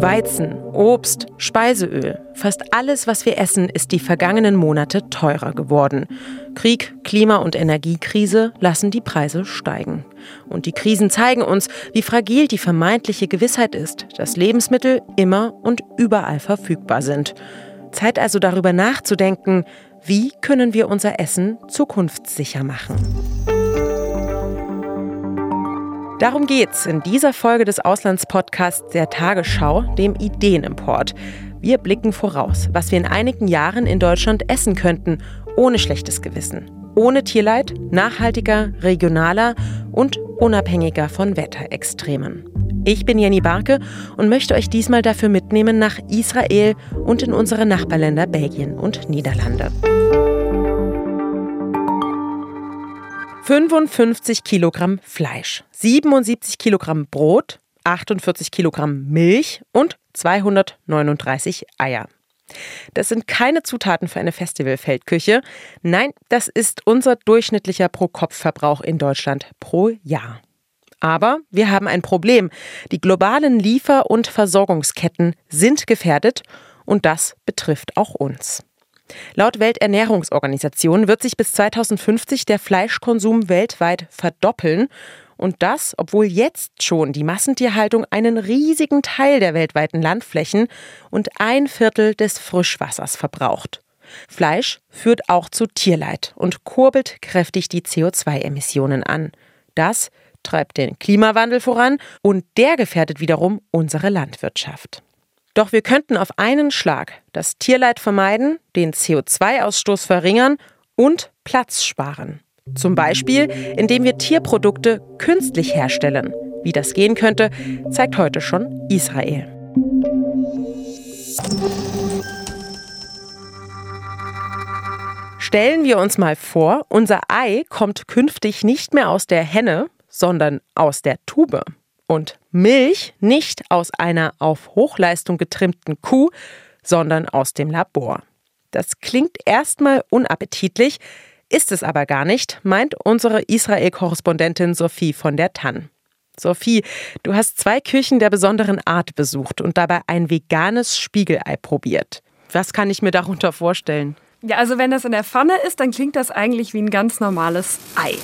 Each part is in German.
Weizen, Obst, Speiseöl, fast alles, was wir essen, ist die vergangenen Monate teurer geworden. Krieg, Klima- und Energiekrise lassen die Preise steigen. Und die Krisen zeigen uns, wie fragil die vermeintliche Gewissheit ist, dass Lebensmittel immer und überall verfügbar sind. Zeit also darüber nachzudenken, wie können wir unser Essen zukunftssicher machen. Darum geht's in dieser Folge des Auslandspodcasts der Tagesschau, dem Ideenimport. Wir blicken voraus, was wir in einigen Jahren in Deutschland essen könnten, ohne schlechtes Gewissen. Ohne Tierleid, nachhaltiger, regionaler und unabhängiger von Wetterextremen. Ich bin Jenny Barke und möchte euch diesmal dafür mitnehmen nach Israel und in unsere Nachbarländer Belgien und Niederlande. 55 Kilogramm Fleisch, 77 Kilogramm Brot, 48 Kilogramm Milch und 239 Eier. Das sind keine Zutaten für eine Festivalfeldküche. Nein, das ist unser durchschnittlicher Pro-Kopf-Verbrauch in Deutschland pro Jahr. Aber wir haben ein Problem. Die globalen Liefer- und Versorgungsketten sind gefährdet und das betrifft auch uns. Laut Welternährungsorganisation wird sich bis 2050 der Fleischkonsum weltweit verdoppeln. Und das, obwohl jetzt schon die Massentierhaltung einen riesigen Teil der weltweiten Landflächen und ein Viertel des Frischwassers verbraucht. Fleisch führt auch zu Tierleid und kurbelt kräftig die CO2-Emissionen an. Das treibt den Klimawandel voran und der gefährdet wiederum unsere Landwirtschaft. Doch wir könnten auf einen Schlag das Tierleid vermeiden, den CO2-Ausstoß verringern und Platz sparen. Zum Beispiel, indem wir Tierprodukte künstlich herstellen. Wie das gehen könnte, zeigt heute schon Israel. Stellen wir uns mal vor, unser Ei kommt künftig nicht mehr aus der Henne, sondern aus der Tube und Milch nicht aus einer auf Hochleistung getrimmten Kuh, sondern aus dem Labor. Das klingt erstmal unappetitlich, ist es aber gar nicht, meint unsere Israel-Korrespondentin Sophie von der Tann. Sophie, du hast zwei Küchen der besonderen Art besucht und dabei ein veganes Spiegelei probiert. Was kann ich mir darunter vorstellen? Ja, also wenn das in der Pfanne ist, dann klingt das eigentlich wie ein ganz normales Ei.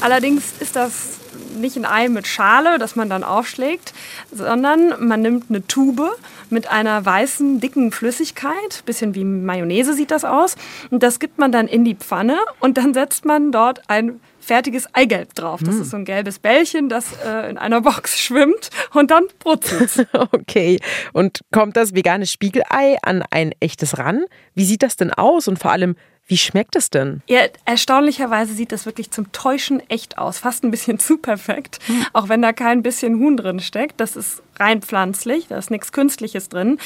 Allerdings ist das nicht ein Ei mit Schale, das man dann aufschlägt, sondern man nimmt eine Tube mit einer weißen, dicken Flüssigkeit, bisschen wie Mayonnaise sieht das aus, und das gibt man dann in die Pfanne und dann setzt man dort ein fertiges Eigelb drauf. Das mm. ist so ein gelbes Bällchen, das äh, in einer Box schwimmt und dann brutzelt. okay. Und kommt das vegane Spiegelei an ein echtes ran? Wie sieht das denn aus? Und vor allem, wie schmeckt es denn? Ja, erstaunlicherweise sieht das wirklich zum Täuschen echt aus. Fast ein bisschen zu perfekt. Hm. Auch wenn da kein bisschen Huhn drin steckt. Das ist rein pflanzlich, da ist nichts Künstliches drin.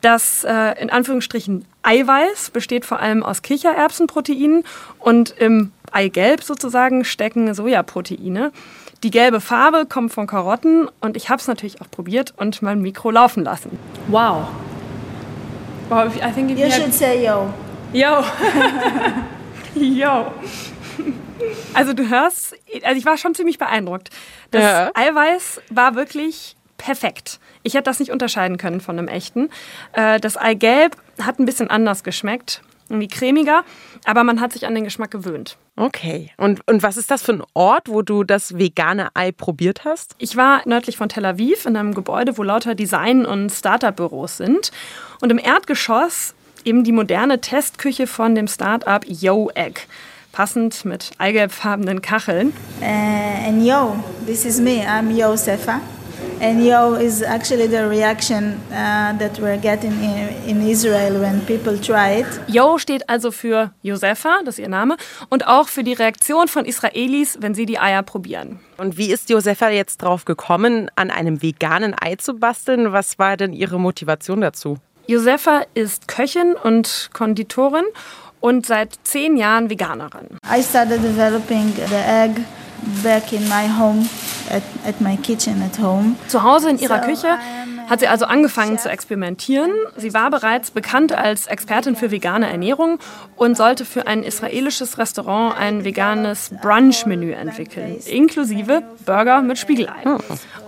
Das äh, in Anführungsstrichen Eiweiß besteht vor allem aus Kichererbsenproteinen und im Eigelb sozusagen stecken Sojaproteine. Die gelbe Farbe kommt von Karotten und ich habe es natürlich auch probiert und mein Mikro laufen lassen. Wow. Wow, I think you should say yo. Yo. Yo. Also du hörst, also ich war schon ziemlich beeindruckt. Das ja. Eiweiß war wirklich perfekt. Ich hätte das nicht unterscheiden können von einem echten. Äh, das Eigelb hat ein bisschen anders geschmeckt, irgendwie cremiger, aber man hat sich an den Geschmack gewöhnt. Okay. Und, und was ist das für ein Ort, wo du das vegane Ei probiert hast? Ich war nördlich von Tel Aviv in einem Gebäude, wo lauter Design- und Startup-Büros sind. Und im Erdgeschoss eben die moderne Testküche von dem Start-up Yo Egg. Passend mit eigelbfarbenen Kacheln. Uh, and Yo, this is me. I'm Yo Sefa. And Yo is actually the reaction uh, that we're getting in, in Israel when people try it. Yo steht also für Josefa, das ist ihr Name, und auch für die Reaktion von Israelis, wenn sie die Eier probieren. Und wie ist Josefa jetzt drauf gekommen, an einem veganen Ei zu basteln? Was war denn ihre Motivation dazu? Josefa ist Köchin und Konditorin und seit zehn Jahren Veganerin. I started developing the egg back in my home, at, at my kitchen at home. Zu Hause in ihrer Küche hat sie also angefangen zu experimentieren. Sie war bereits bekannt als Expertin für vegane Ernährung und sollte für ein israelisches Restaurant ein veganes Brunch-Menü entwickeln, inklusive Burger mit Spiegelei.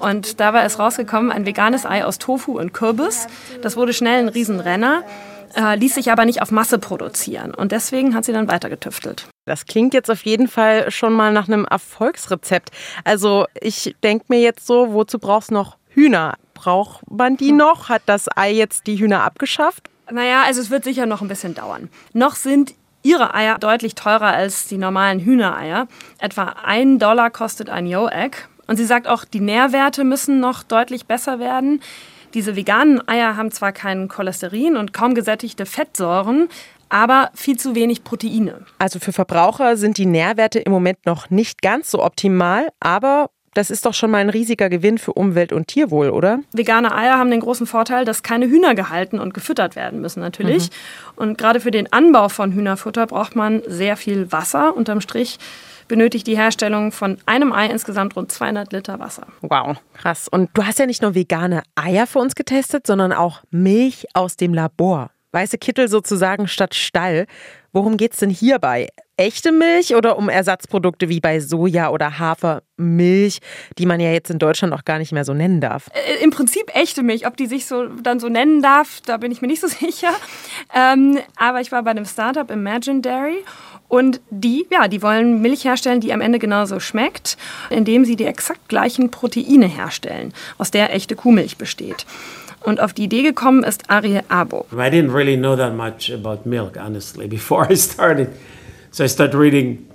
Und dabei ist rausgekommen ein veganes Ei aus Tofu und Kürbis. Das wurde schnell ein Riesenrenner äh, ließ sich aber nicht auf Masse produzieren. Und deswegen hat sie dann weiter getüftelt. Das klingt jetzt auf jeden Fall schon mal nach einem Erfolgsrezept. Also ich denke mir jetzt so, wozu brauchst du noch Hühner? Braucht man die noch? Hat das Ei jetzt die Hühner abgeschafft? Naja, also es wird sicher noch ein bisschen dauern. Noch sind ihre Eier deutlich teurer als die normalen Hühnereier. Etwa ein Dollar kostet ein Yo-Egg. Und sie sagt auch, die Nährwerte müssen noch deutlich besser werden. Diese veganen Eier haben zwar kein Cholesterin und kaum gesättigte Fettsäuren, aber viel zu wenig Proteine. Also für Verbraucher sind die Nährwerte im Moment noch nicht ganz so optimal, aber das ist doch schon mal ein riesiger Gewinn für Umwelt und Tierwohl, oder? Vegane Eier haben den großen Vorteil, dass keine Hühner gehalten und gefüttert werden müssen natürlich. Mhm. Und gerade für den Anbau von Hühnerfutter braucht man sehr viel Wasser. Unterm Strich benötigt die Herstellung von einem Ei insgesamt rund 200 Liter Wasser. Wow, krass. Und du hast ja nicht nur vegane Eier für uns getestet, sondern auch Milch aus dem Labor. Weiße Kittel sozusagen statt Stall. Worum geht es denn hierbei? Echte Milch oder um Ersatzprodukte wie bei Soja oder Hafermilch, die man ja jetzt in Deutschland auch gar nicht mehr so nennen darf? Äh, Im Prinzip echte Milch. Ob die sich so dann so nennen darf, da bin ich mir nicht so sicher. Ähm, aber ich war bei einem Startup Imagine Dairy und die, ja, die wollen Milch herstellen, die am Ende genauso schmeckt, indem sie die exakt gleichen Proteine herstellen, aus der echte Kuhmilch besteht. Und auf die Idee gekommen ist Arie Abo. I didn't really know that much about milk, honestly, before I started. So I started reading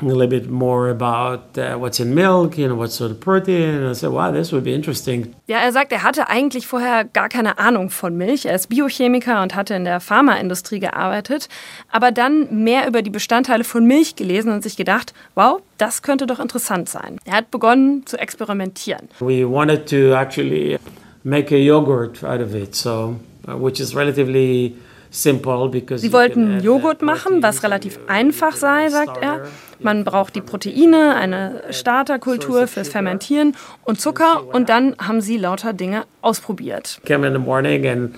a little bit more about uh, what's in milk, you know, what sort of protein. And I said, wow, this would be interesting. Ja, er sagt, er hatte eigentlich vorher gar keine Ahnung von Milch. Er ist Biochemiker und hatte in der Pharmaindustrie gearbeitet, aber dann mehr über die Bestandteile von Milch gelesen und sich gedacht, wow, das könnte doch interessant sein. Er hat begonnen zu experimentieren. We wanted to actually make a yogurt out of it, so uh, which is relatively simple because Sie wollten Joghurt machen, was relativ einfach sei, sagt er. Man braucht die Proteine, eine Starterkultur fürs Fermentieren und Zucker und dann haben sie lauter Dinge ausprobiert. Came in the morning and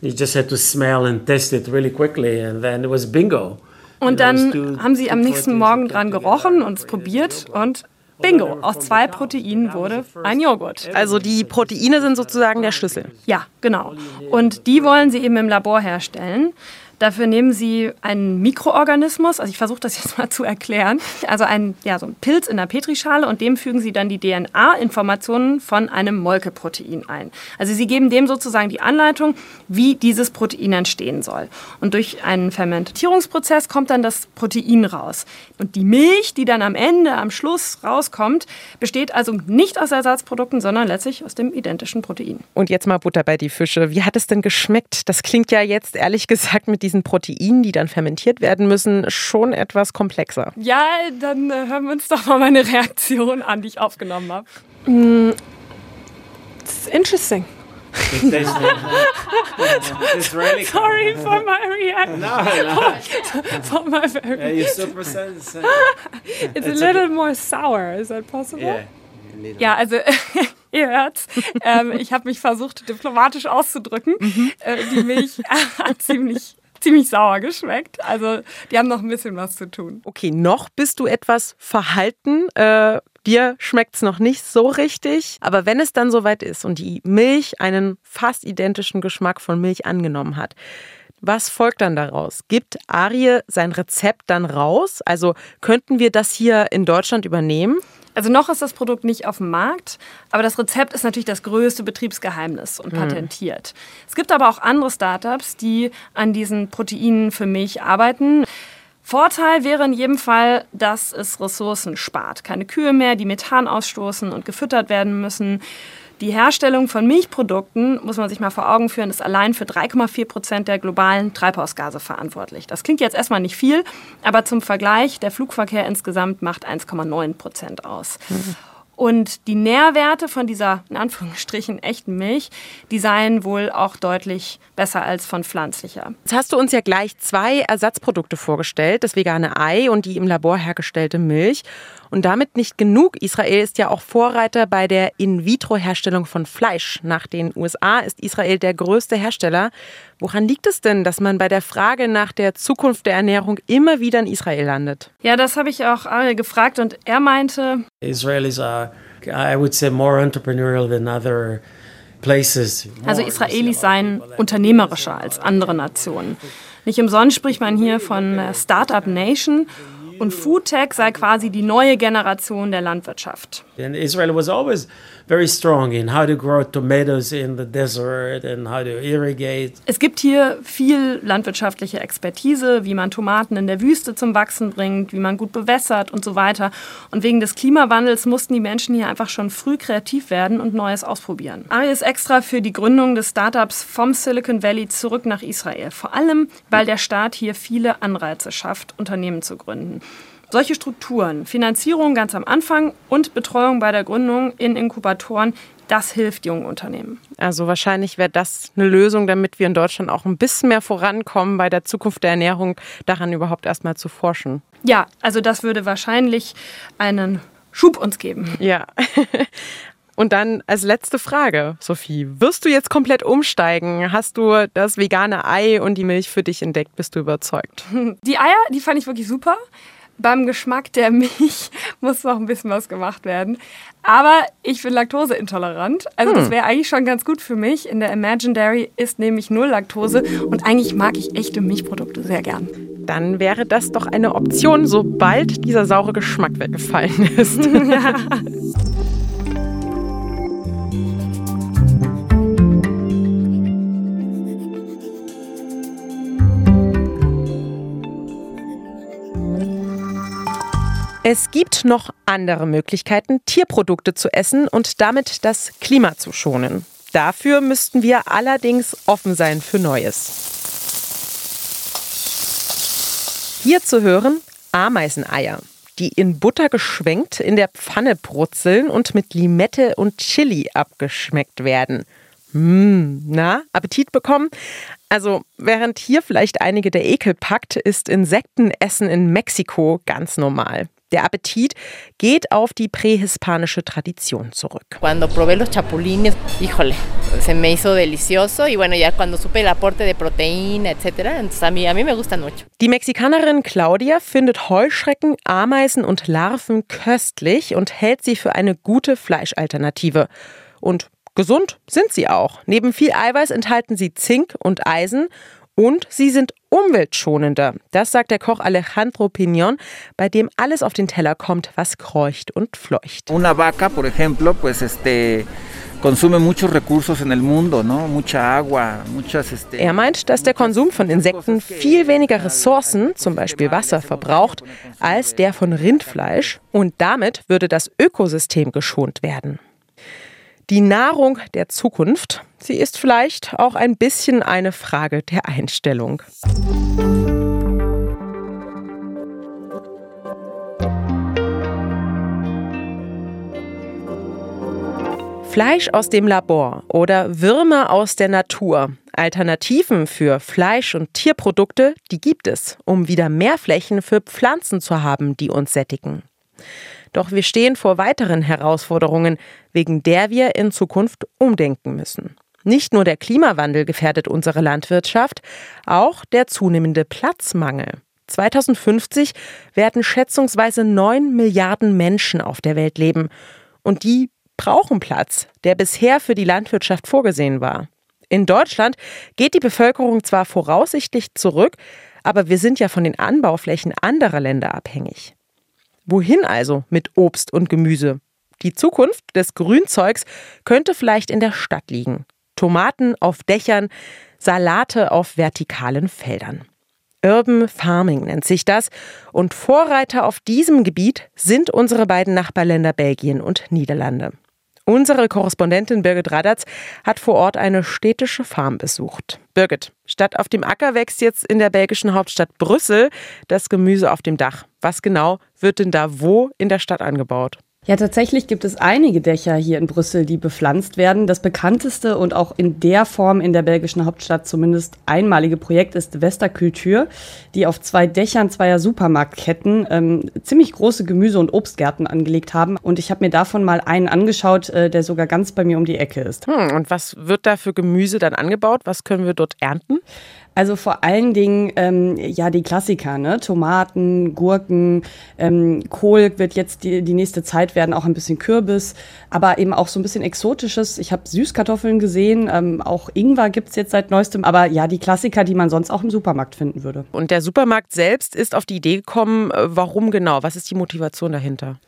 you just had to smell and test it really quickly and then it was bingo. Und dann haben sie am nächsten Morgen dran gerochen und es probiert und Bingo, aus zwei Proteinen wurde ein Joghurt. Also die Proteine sind sozusagen der Schlüssel. Ja, genau. Und die wollen sie eben im Labor herstellen. Dafür nehmen Sie einen Mikroorganismus, also ich versuche das jetzt mal zu erklären, also ein, ja, so ein Pilz in der Petrischale und dem fügen Sie dann die DNA-Informationen von einem Molkeprotein ein. Also Sie geben dem sozusagen die Anleitung, wie dieses Protein entstehen soll. Und durch einen Fermentierungsprozess kommt dann das Protein raus. Und die Milch, die dann am Ende, am Schluss rauskommt, besteht also nicht aus Ersatzprodukten, sondern letztlich aus dem identischen Protein. Und jetzt mal Butter bei die Fische. Wie hat es denn geschmeckt? Das klingt ja jetzt ehrlich gesagt mit diesen Proteinen, die dann fermentiert werden müssen, schon etwas komplexer. Ja, dann äh, hören wir uns doch mal meine Reaktion an, die ich aufgenommen habe. Mm, it's interesting. Sorry for my reaction. No, no. for my very. Yeah, you're super sensitive. it's a little more sour. Is that possible? Yeah. Ja, also ihr hört's. Ähm, ich habe mich versucht, diplomatisch auszudrücken. Äh, die Milch hat ziemlich ziemlich sauer geschmeckt. Also die haben noch ein bisschen was zu tun. Okay, noch bist du etwas verhalten. Äh, dir schmeckt es noch nicht so richtig. Aber wenn es dann soweit ist und die Milch einen fast identischen Geschmack von Milch angenommen hat, was folgt dann daraus? Gibt Arie sein Rezept dann raus? Also könnten wir das hier in Deutschland übernehmen? Also noch ist das Produkt nicht auf dem Markt, aber das Rezept ist natürlich das größte Betriebsgeheimnis und patentiert. Es gibt aber auch andere Startups, die an diesen Proteinen für Milch arbeiten. Vorteil wäre in jedem Fall, dass es Ressourcen spart. Keine Kühe mehr, die Methan ausstoßen und gefüttert werden müssen. Die Herstellung von Milchprodukten, muss man sich mal vor Augen führen, ist allein für 3,4 Prozent der globalen Treibhausgase verantwortlich. Das klingt jetzt erstmal nicht viel, aber zum Vergleich, der Flugverkehr insgesamt macht 1,9 Prozent aus. Und die Nährwerte von dieser, in Anführungsstrichen, echten Milch, die seien wohl auch deutlich besser als von pflanzlicher. Jetzt hast du uns ja gleich zwei Ersatzprodukte vorgestellt, das vegane Ei und die im Labor hergestellte Milch. Und damit nicht genug. Israel ist ja auch Vorreiter bei der In-vitro-Herstellung von Fleisch. Nach den USA ist Israel der größte Hersteller. Woran liegt es denn, dass man bei der Frage nach der Zukunft der Ernährung immer wieder in Israel landet? Ja, das habe ich auch Ariel gefragt und er meinte, Israel is, uh, I would say, more entrepreneurial than other places. Also Israelis seien unternehmerischer als andere Nationen. Nicht umsonst spricht man hier von Startup Nation und Foodtech sei quasi die neue Generation der Landwirtschaft. And Israel was always very strong in how to grow tomatoes in the desert and how to irrigate. Es gibt hier viel landwirtschaftliche Expertise, wie man Tomaten in der Wüste zum Wachsen bringt, wie man gut bewässert und so weiter. Und wegen des Klimawandels mussten die Menschen hier einfach schon früh kreativ werden und Neues ausprobieren. Ari ist extra für die Gründung des Startups vom Silicon Valley zurück nach Israel. Vor allem, weil der Staat hier viele Anreize schafft, Unternehmen zu gründen. Solche Strukturen, Finanzierung ganz am Anfang und Betreuung bei der Gründung in Inkubatoren, das hilft jungen Unternehmen. Also wahrscheinlich wäre das eine Lösung, damit wir in Deutschland auch ein bisschen mehr vorankommen bei der Zukunft der Ernährung, daran überhaupt erstmal zu forschen. Ja, also das würde wahrscheinlich einen Schub uns geben. Ja. Und dann als letzte Frage, Sophie, wirst du jetzt komplett umsteigen? Hast du das vegane Ei und die Milch für dich entdeckt? Bist du überzeugt? Die Eier, die fand ich wirklich super. Beim Geschmack der Milch muss noch ein bisschen was gemacht werden. Aber ich bin laktoseintolerant. Also das wäre eigentlich schon ganz gut für mich. In der Imagine Dairy ist nämlich null Laktose und eigentlich mag ich echte Milchprodukte sehr gern. Dann wäre das doch eine Option, sobald dieser saure Geschmack weggefallen ist. Es gibt noch andere Möglichkeiten, Tierprodukte zu essen und damit das Klima zu schonen. Dafür müssten wir allerdings offen sein für Neues. Hier zu hören Ameiseneier, die in Butter geschwenkt in der Pfanne brutzeln und mit Limette und Chili abgeschmeckt werden. Mmh, na, Appetit bekommen? Also, während hier vielleicht einige der Ekel packt, ist Insektenessen in Mexiko ganz normal. Der Appetit geht auf die prähispanische Tradition zurück. Cuando probé los chapulines, híjole, se me hizo delicioso y bueno, ya cuando supe el aporte de proteína, etcétera, entonces a mí, a mí me gustan mucho. Die Mexikanerin Claudia findet Heuschrecken, Ameisen und Larven köstlich und hält sie für eine gute Fleischalternative. Und gesund sind sie auch. Neben viel Eiweiß enthalten sie Zink und Eisen und sie sind umweltschonender. Das sagt der Koch Alejandro Piñón, bei dem alles auf den Teller kommt, was kreucht und fleucht. Una vaca, por ejemplo, pues este consume muchos recursos en el mundo, ¿no? Mucha agua, muchas este Er meint, dass der Konsum von Insekten viel weniger Ressourcen, zum Beispiel Wasser, verbraucht als der von Rindfleisch und damit würde das Ökosystem geschont werden. Die Nahrung der Zukunft, sie ist vielleicht auch ein bisschen eine Frage der Einstellung. Fleisch aus dem Labor oder Würmer aus der Natur. Alternativen für Fleisch- und Tierprodukte, die gibt es, um wieder mehr Flächen für Pflanzen zu haben, die uns sättigen. Doch wir stehen vor weiteren Herausforderungen, wegen der wir in Zukunft umdenken müssen. Nicht nur der Klimawandel gefährdet unsere Landwirtschaft, auch der zunehmende Platzmangel. 2050 werden schätzungsweise 9 Milliarden Menschen auf der Welt leben. Und die brauchen Platz, der bisher für die Landwirtschaft vorgesehen war. In Deutschland geht die Bevölkerung zwar voraussichtlich zurück, aber wir sind ja von den Anbauflächen anderer Länder abhängig. Wohin also mit Obst und Gemüse? Die Zukunft des Grünzeugs könnte vielleicht in der Stadt liegen. Tomaten auf Dächern, Salate auf vertikalen Feldern. Urban Farming nennt sich das. Und Vorreiter auf diesem Gebiet sind unsere beiden Nachbarländer Belgien und Niederlande. Unsere Korrespondentin Birgit Radatz hat vor Ort eine städtische Farm besucht. Birgit, statt auf dem Acker wächst jetzt in der belgischen Hauptstadt Brüssel das Gemüse auf dem Dach. Was genau wird denn da wo in der Stadt angebaut? Ja, tatsächlich gibt es einige Dächer hier in Brüssel, die bepflanzt werden. Das bekannteste und auch in der Form in der belgischen Hauptstadt zumindest einmalige Projekt ist Westerkultur, die auf zwei Dächern zweier Supermarktketten ähm, ziemlich große Gemüse- und Obstgärten angelegt haben. Und ich habe mir davon mal einen angeschaut, äh, der sogar ganz bei mir um die Ecke ist. Hm, und was wird da für Gemüse dann angebaut? Was können wir dort ernten? Also vor allen Dingen ähm, ja die Klassiker, ne? Tomaten, Gurken, ähm, Kohl wird jetzt die, die nächste Zeit werden, auch ein bisschen Kürbis, aber eben auch so ein bisschen Exotisches. Ich habe Süßkartoffeln gesehen, ähm, auch Ingwer gibt's jetzt seit neuestem, aber ja, die Klassiker, die man sonst auch im Supermarkt finden würde. Und der Supermarkt selbst ist auf die Idee gekommen, äh, warum genau? Was ist die Motivation dahinter?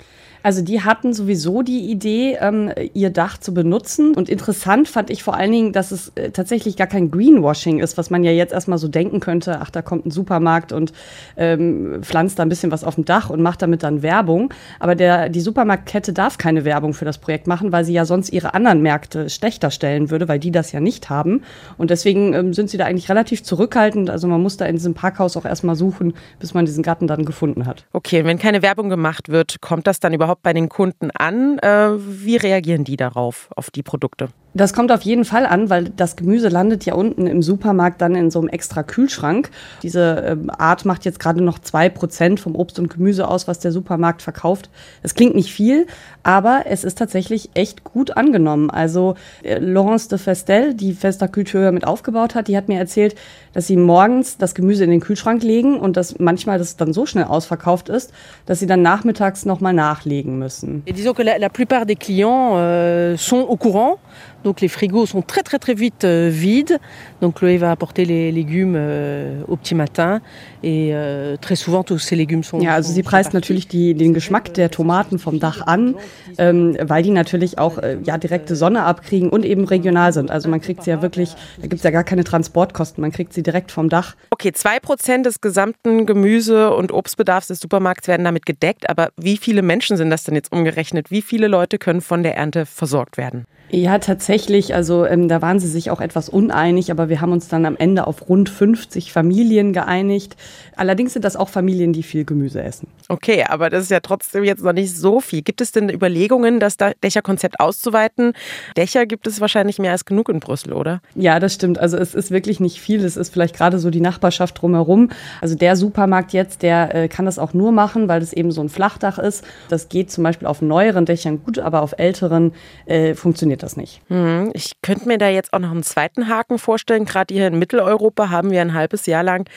Also die hatten sowieso die Idee, ähm, ihr Dach zu benutzen. Und interessant fand ich vor allen Dingen, dass es äh, tatsächlich gar kein Greenwashing ist, was man ja jetzt erstmal so denken könnte. Ach, da kommt ein Supermarkt und ähm, pflanzt da ein bisschen was auf dem Dach und macht damit dann Werbung. Aber der, die Supermarktkette darf keine Werbung für das Projekt machen, weil sie ja sonst ihre anderen Märkte schlechter stellen würde, weil die das ja nicht haben. Und deswegen ähm, sind sie da eigentlich relativ zurückhaltend. Also man muss da in diesem Parkhaus auch erstmal suchen, bis man diesen Garten dann gefunden hat. Okay, wenn keine Werbung gemacht wird, kommt das dann überhaupt bei den Kunden an? Äh, wie reagieren die darauf, auf die Produkte? Das kommt auf jeden Fall an, weil das Gemüse landet ja unten im Supermarkt dann in so einem extra Kühlschrank. Diese ähm, Art macht jetzt gerade noch zwei Prozent vom Obst und Gemüse aus, was der Supermarkt verkauft. Das klingt nicht viel, aber es ist tatsächlich echt gut angenommen. Also äh, Laurence de Festel, die Festa Culture mit aufgebaut hat, die hat mir erzählt, dass sie morgens das Gemüse in den Kühlschrank legen und dass manchmal das dann so schnell ausverkauft ist, dass sie dann nachmittags nochmal nachlegen müssen. Et disons que la, la plupart des clients euh, sont au courant Donc les frigos sont très très très vite euh, vides. Donc Chloé va apporter les légumes euh, au petit matin et euh, très souvent tous ces légumes sont. Ja, also sie preist natürlich die, den Geschmack der Tomaten vom Dach an, ähm, weil die natürlich auch äh, ja direkte Sonne abkriegen und eben regional sind. Also man kriegt sie ja wirklich, da gibt es ja gar keine Transportkosten, man kriegt sie direkt vom Dach. Okay, zwei Prozent des gesamten Gemüse- und Obstbedarfs des Supermarkts werden damit gedeckt. Aber wie viele Menschen sind das denn jetzt umgerechnet? Wie viele Leute können von der Ernte versorgt werden? Ja, tatsächlich. Also ähm, da waren sie sich auch etwas uneinig, aber wir haben uns dann am Ende auf rund 50 Familien geeinigt. Allerdings sind das auch Familien, die viel Gemüse essen. Okay, aber das ist ja trotzdem jetzt noch nicht so viel. Gibt es denn Überlegungen, das Dächerkonzept auszuweiten? Dächer gibt es wahrscheinlich mehr als genug in Brüssel, oder? Ja, das stimmt. Also es ist wirklich nicht viel. Es ist vielleicht gerade so die Nachbarschaft drumherum. Also der Supermarkt jetzt, der äh, kann das auch nur machen, weil es eben so ein Flachdach ist. Das geht zum Beispiel auf neueren Dächern gut, aber auf älteren äh, funktioniert das nicht. Hm, ich könnte mir da jetzt auch noch einen zweiten Haken vorstellen. Gerade hier in Mitteleuropa haben wir ein halbes Jahr lang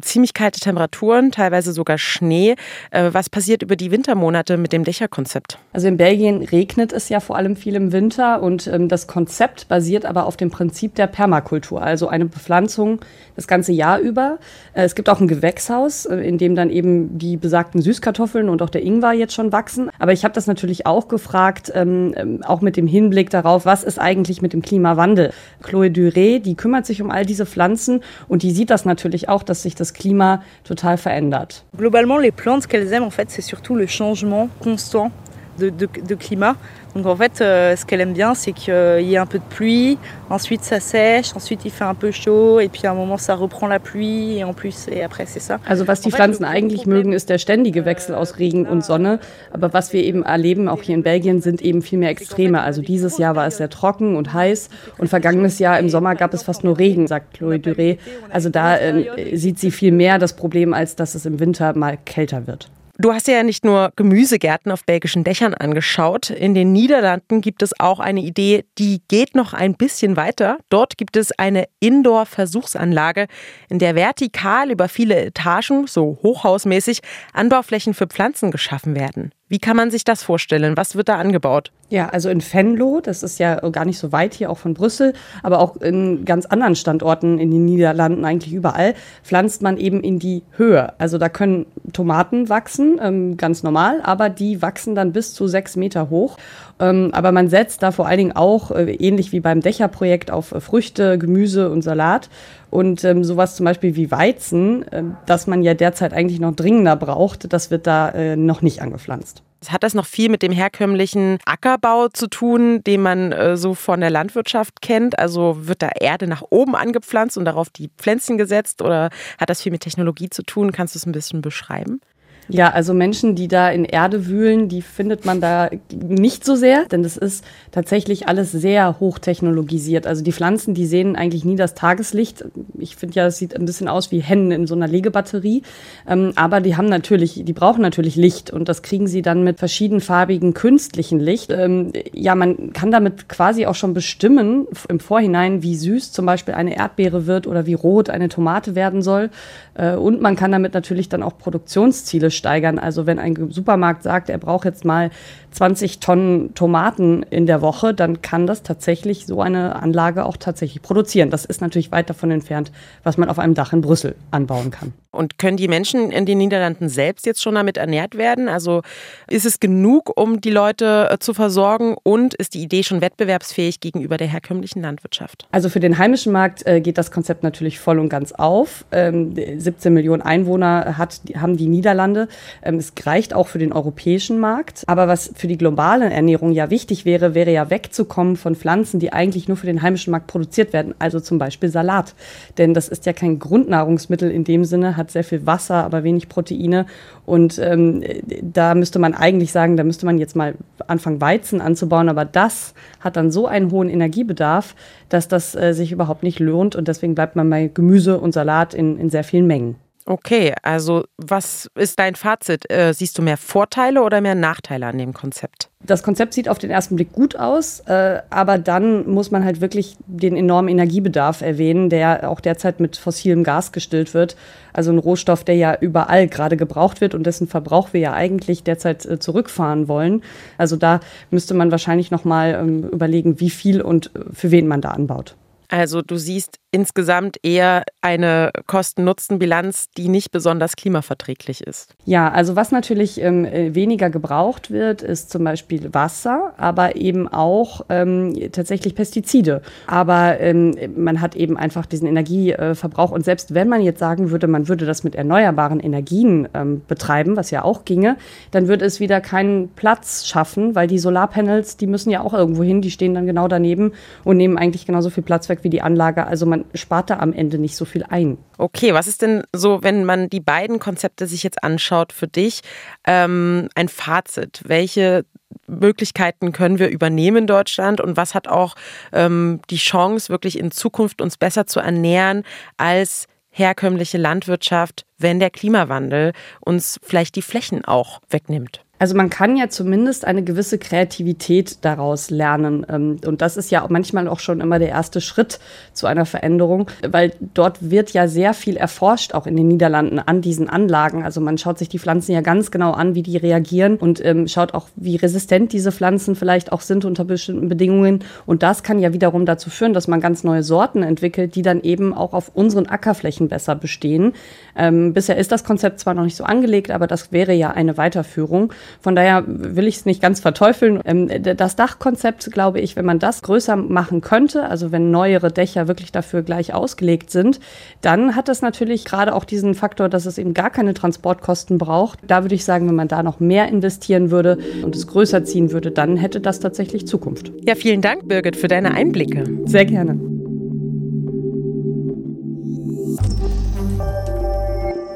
ziemlich kalte Temperaturen, teilweise sogar Schnee. Äh, was passiert über die Wintermonate mit dem Dächerkonzept? Also in Belgien regnet es ja vor allem viel im Winter und ähm, das Konzept basiert aber auf dem Prinzip der Permakultur, also eine Bepflanzung das ganze Jahr über. Äh, es gibt auch ein Gewächshaus, äh, in dem dann eben die besagten Süßkartoffeln und auch der Ingwer jetzt schon wachsen. Aber ich habe das natürlich auch gefragt, ähm, ähm, auch mit dem Hinblick darauf, was ist eigentlich mit dem Klimawandel? Chloé Duré, die kümmert sich um all diese Pflanzen und die sieht das natürlich auch, dass sich das Klima total verändert. Globalement, les plantes, qu'elles aiment, en fait, c'est surtout le changement constant de, de, de climat. Donc en fait, euh, ce qu'elle aime bien, c'est qu'il y ait un peu de pluie, ensuite ça sèche, ensuite il fait un peu chaud et puis à un moment ça reprend la pluie et en plus et après c'est ça. Also was die Pflanzen eigentlich mögen, ist der ständige Wechsel aus Regen und Sonne, aber was wir eben erleben, auch hier in Belgien, sind eben viel mehr Extreme. Also dieses Jahr war es sehr trocken und heiß und vergangenes Jahr im Sommer gab es fast nur Regen, sagt Chloé Duré. Also da äh, sieht sie viel mehr das Problem, als dass es im Winter mal kälter wird. Du hast ja nicht nur Gemüsegärten auf belgischen Dächern angeschaut. In den Niederlanden gibt es auch eine Idee, die geht noch ein bisschen weiter. Dort gibt es eine Indoor-Versuchsanlage, in der vertikal über viele Etagen, so hochhausmäßig, Anbauflächen für Pflanzen geschaffen werden. Wie kann man sich das vorstellen? Was wird da angebaut? Ja, also in Venlo, das ist ja gar nicht so weit hier auch von Brüssel, aber auch in ganz anderen Standorten in den Niederlanden, eigentlich überall, pflanzt man eben in die Höhe. Also da können Tomaten wachsen, ähm, ganz normal, aber die wachsen dann bis zu sechs Meter hoch. Ähm, aber man setzt da vor allen Dingen auch, äh, ähnlich wie beim Dächerprojekt, auf Früchte, Gemüse und Salat. Und ähm, sowas zum Beispiel wie Weizen, äh, das man ja derzeit eigentlich noch dringender braucht, das wird da äh, noch nicht angepflanzt. Hat das noch viel mit dem herkömmlichen Ackerbau zu tun, den man äh, so von der Landwirtschaft kennt? Also wird da Erde nach oben angepflanzt und darauf die Pflänzchen gesetzt oder hat das viel mit Technologie zu tun? Kannst du es ein bisschen beschreiben? Ja, also Menschen, die da in Erde wühlen, die findet man da nicht so sehr, denn das ist tatsächlich alles sehr hochtechnologisiert. Also die Pflanzen, die sehen eigentlich nie das Tageslicht. Ich finde ja, es sieht ein bisschen aus wie Hennen in so einer Legebatterie. Ähm, aber die haben natürlich, die brauchen natürlich Licht und das kriegen sie dann mit verschiedenfarbigen künstlichen Licht. Ähm, ja, man kann damit quasi auch schon bestimmen im Vorhinein, wie süß zum Beispiel eine Erdbeere wird oder wie rot eine Tomate werden soll. Äh, und man kann damit natürlich dann auch Produktionsziele steigern. Also wenn ein Supermarkt sagt, er braucht jetzt mal 20 Tonnen Tomaten in der Woche, dann kann das tatsächlich so eine Anlage auch tatsächlich produzieren. Das ist natürlich weit davon entfernt, was man auf einem Dach in Brüssel anbauen kann. Und können die Menschen in den Niederlanden selbst jetzt schon damit ernährt werden? Also ist es genug, um die Leute äh, zu versorgen und ist die Idee schon wettbewerbsfähig gegenüber der herkömmlichen Landwirtschaft? Also für den heimischen Markt äh, geht das Konzept natürlich voll und ganz auf. Ähm, 17 Millionen Einwohner hat, haben die Niederlande. Ähm, es reicht auch für den europäischen Markt. Aber was für die globale Ernährung ja wichtig wäre, wäre ja wegzukommen von Pflanzen, die eigentlich nur für den heimischen Markt produziert werden. Also zum Beispiel Salat. Denn das ist ja kein Grundnahrungsmittel in dem Sinne, hat sehr viel Wasser, aber wenig Proteine. Und ähm, da müsste man eigentlich sagen, da müsste man jetzt mal anfangen, Weizen anzubauen. Aber das hat dann so einen hohen Energiebedarf, dass das äh, sich überhaupt nicht lohnt. Und deswegen bleibt man bei Gemüse und Salat in, in sehr vielen Mengen. Okay, also was ist dein Fazit? Äh, siehst du mehr Vorteile oder mehr Nachteile an dem Konzept? Das Konzept sieht auf den ersten Blick gut aus, äh, aber dann muss man halt wirklich den enormen Energiebedarf erwähnen, der auch derzeit mit fossilem Gas gestillt wird. Also ein Rohstoff, der ja überall gerade gebraucht wird und dessen Verbrauch wir ja eigentlich derzeit äh, zurückfahren wollen. Also da müsste man wahrscheinlich nochmal ähm, überlegen, wie viel und für wen man da anbaut. Also du siehst insgesamt eher eine Kosten-Nutzen-Bilanz, die nicht besonders klimaverträglich ist. Ja, also was natürlich ähm, äh, weniger gebraucht wird, ist zum Beispiel Wasser, aber eben auch ähm, tatsächlich Pestizide. Aber ähm, man hat eben einfach diesen Energieverbrauch. Und selbst wenn man jetzt sagen würde, man würde das mit erneuerbaren Energien ähm, betreiben, was ja auch ginge, dann würde es wieder keinen Platz schaffen, weil die Solarpanels, die müssen ja auch irgendwo hin, die stehen dann genau daneben und nehmen eigentlich genauso viel Platz weg Netzwerk wie die Anlage. Also man spart da am Ende nicht so viel ein. Okay, was ist denn so, wenn man die beiden Konzepte sich jetzt anschaut, für dich ähm, ein Fazit? Welche Möglichkeiten können wir übernehmen in Deutschland und was hat auch ähm, die Chance, wirklich in Zukunft uns besser zu ernähren als herkömmliche Landwirtschaft, wenn der Klimawandel uns vielleicht die Flächen auch wegnimmt? Also man kann ja zumindest eine gewisse Kreativität daraus lernen. Ähm, und das ist ja manchmal auch schon immer der erste Schritt zu einer Veränderung, weil dort wird ja sehr viel erforscht, auch in den Niederlanden an diesen Anlagen. Also man schaut sich die Pflanzen ja ganz genau an, wie die reagieren und ähm, schaut auch, wie resistent diese Pflanzen vielleicht auch sind unter bestimmten Bedingungen. Und das kann ja wiederum dazu führen, dass man ganz neue Sorten entwickelt, die dann eben auch auf unseren Ackerflächen besser bestehen. Ähm, bisher ist das Konzept zwar noch nicht so angelegt, aber das wäre ja eine Weiterführung. Von daher will ich es nicht ganz verteufeln. Ähm, das Dachkonzept, glaube ich, wenn man das größer machen könnte, also wenn neuere Dächer wirklich dafür gleich ausgelegt sind, dann hat das natürlich gerade auch diesen Faktor, dass es eben gar keine Transportkosten braucht. Da würde ich sagen, wenn man da noch mehr investieren würde und es größer ziehen würde, dann hätte das tatsächlich Zukunft. Ja, vielen Dank, Birgit, für deine Einblicke. Sehr gerne.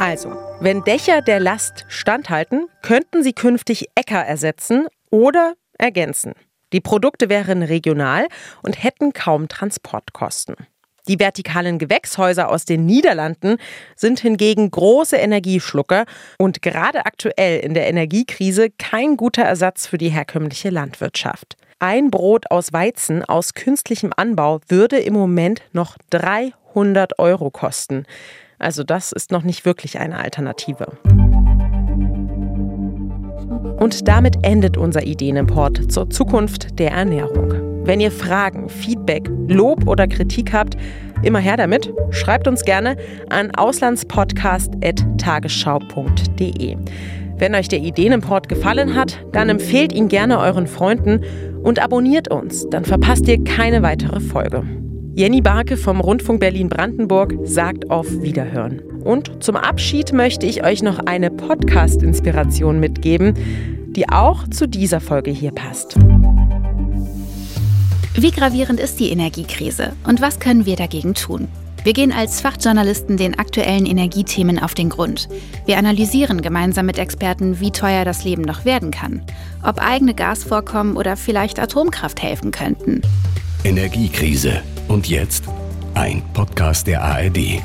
Also, wenn Dächer der Last standhalten, könnten sie künftig Äcker ersetzen oder ergänzen. Die Produkte wären regional und hätten kaum Transportkosten. Die vertikalen Gewächshäuser aus den Niederlanden sind hingegen große Energieschlucker und gerade aktuell in der Energiekrise kein guter Ersatz für die herkömmliche Landwirtschaft. Ein Brot aus Weizen aus künstlichem Anbau würde im Moment noch 300 Euro kosten. Also das ist noch nicht wirklich eine Alternative. Und damit endet unser Ideenimport zur Zukunft der Ernährung. Wenn ihr Fragen, Feedback, Lob oder Kritik habt, immer her damit. Schreibt uns gerne an auslandspodcast.tagesschau.de. Wenn euch der Ideenimport gefallen hat, dann empfehlt ihn gerne euren Freunden und abonniert uns, dann verpasst ihr keine weitere Folge. Jenny Barke vom Rundfunk Berlin-Brandenburg sagt auf Wiederhören. Und zum Abschied möchte ich euch noch eine Podcast-Inspiration mitgeben, die auch zu dieser Folge hier passt. Wie gravierend ist die Energiekrise und was können wir dagegen tun? Wir gehen als Fachjournalisten den aktuellen Energiethemen auf den Grund. Wir analysieren gemeinsam mit Experten, wie teuer das Leben noch werden kann, ob eigene Gasvorkommen oder vielleicht Atomkraft helfen könnten. Energiekrise. Und jetzt ein Podcast der ARD.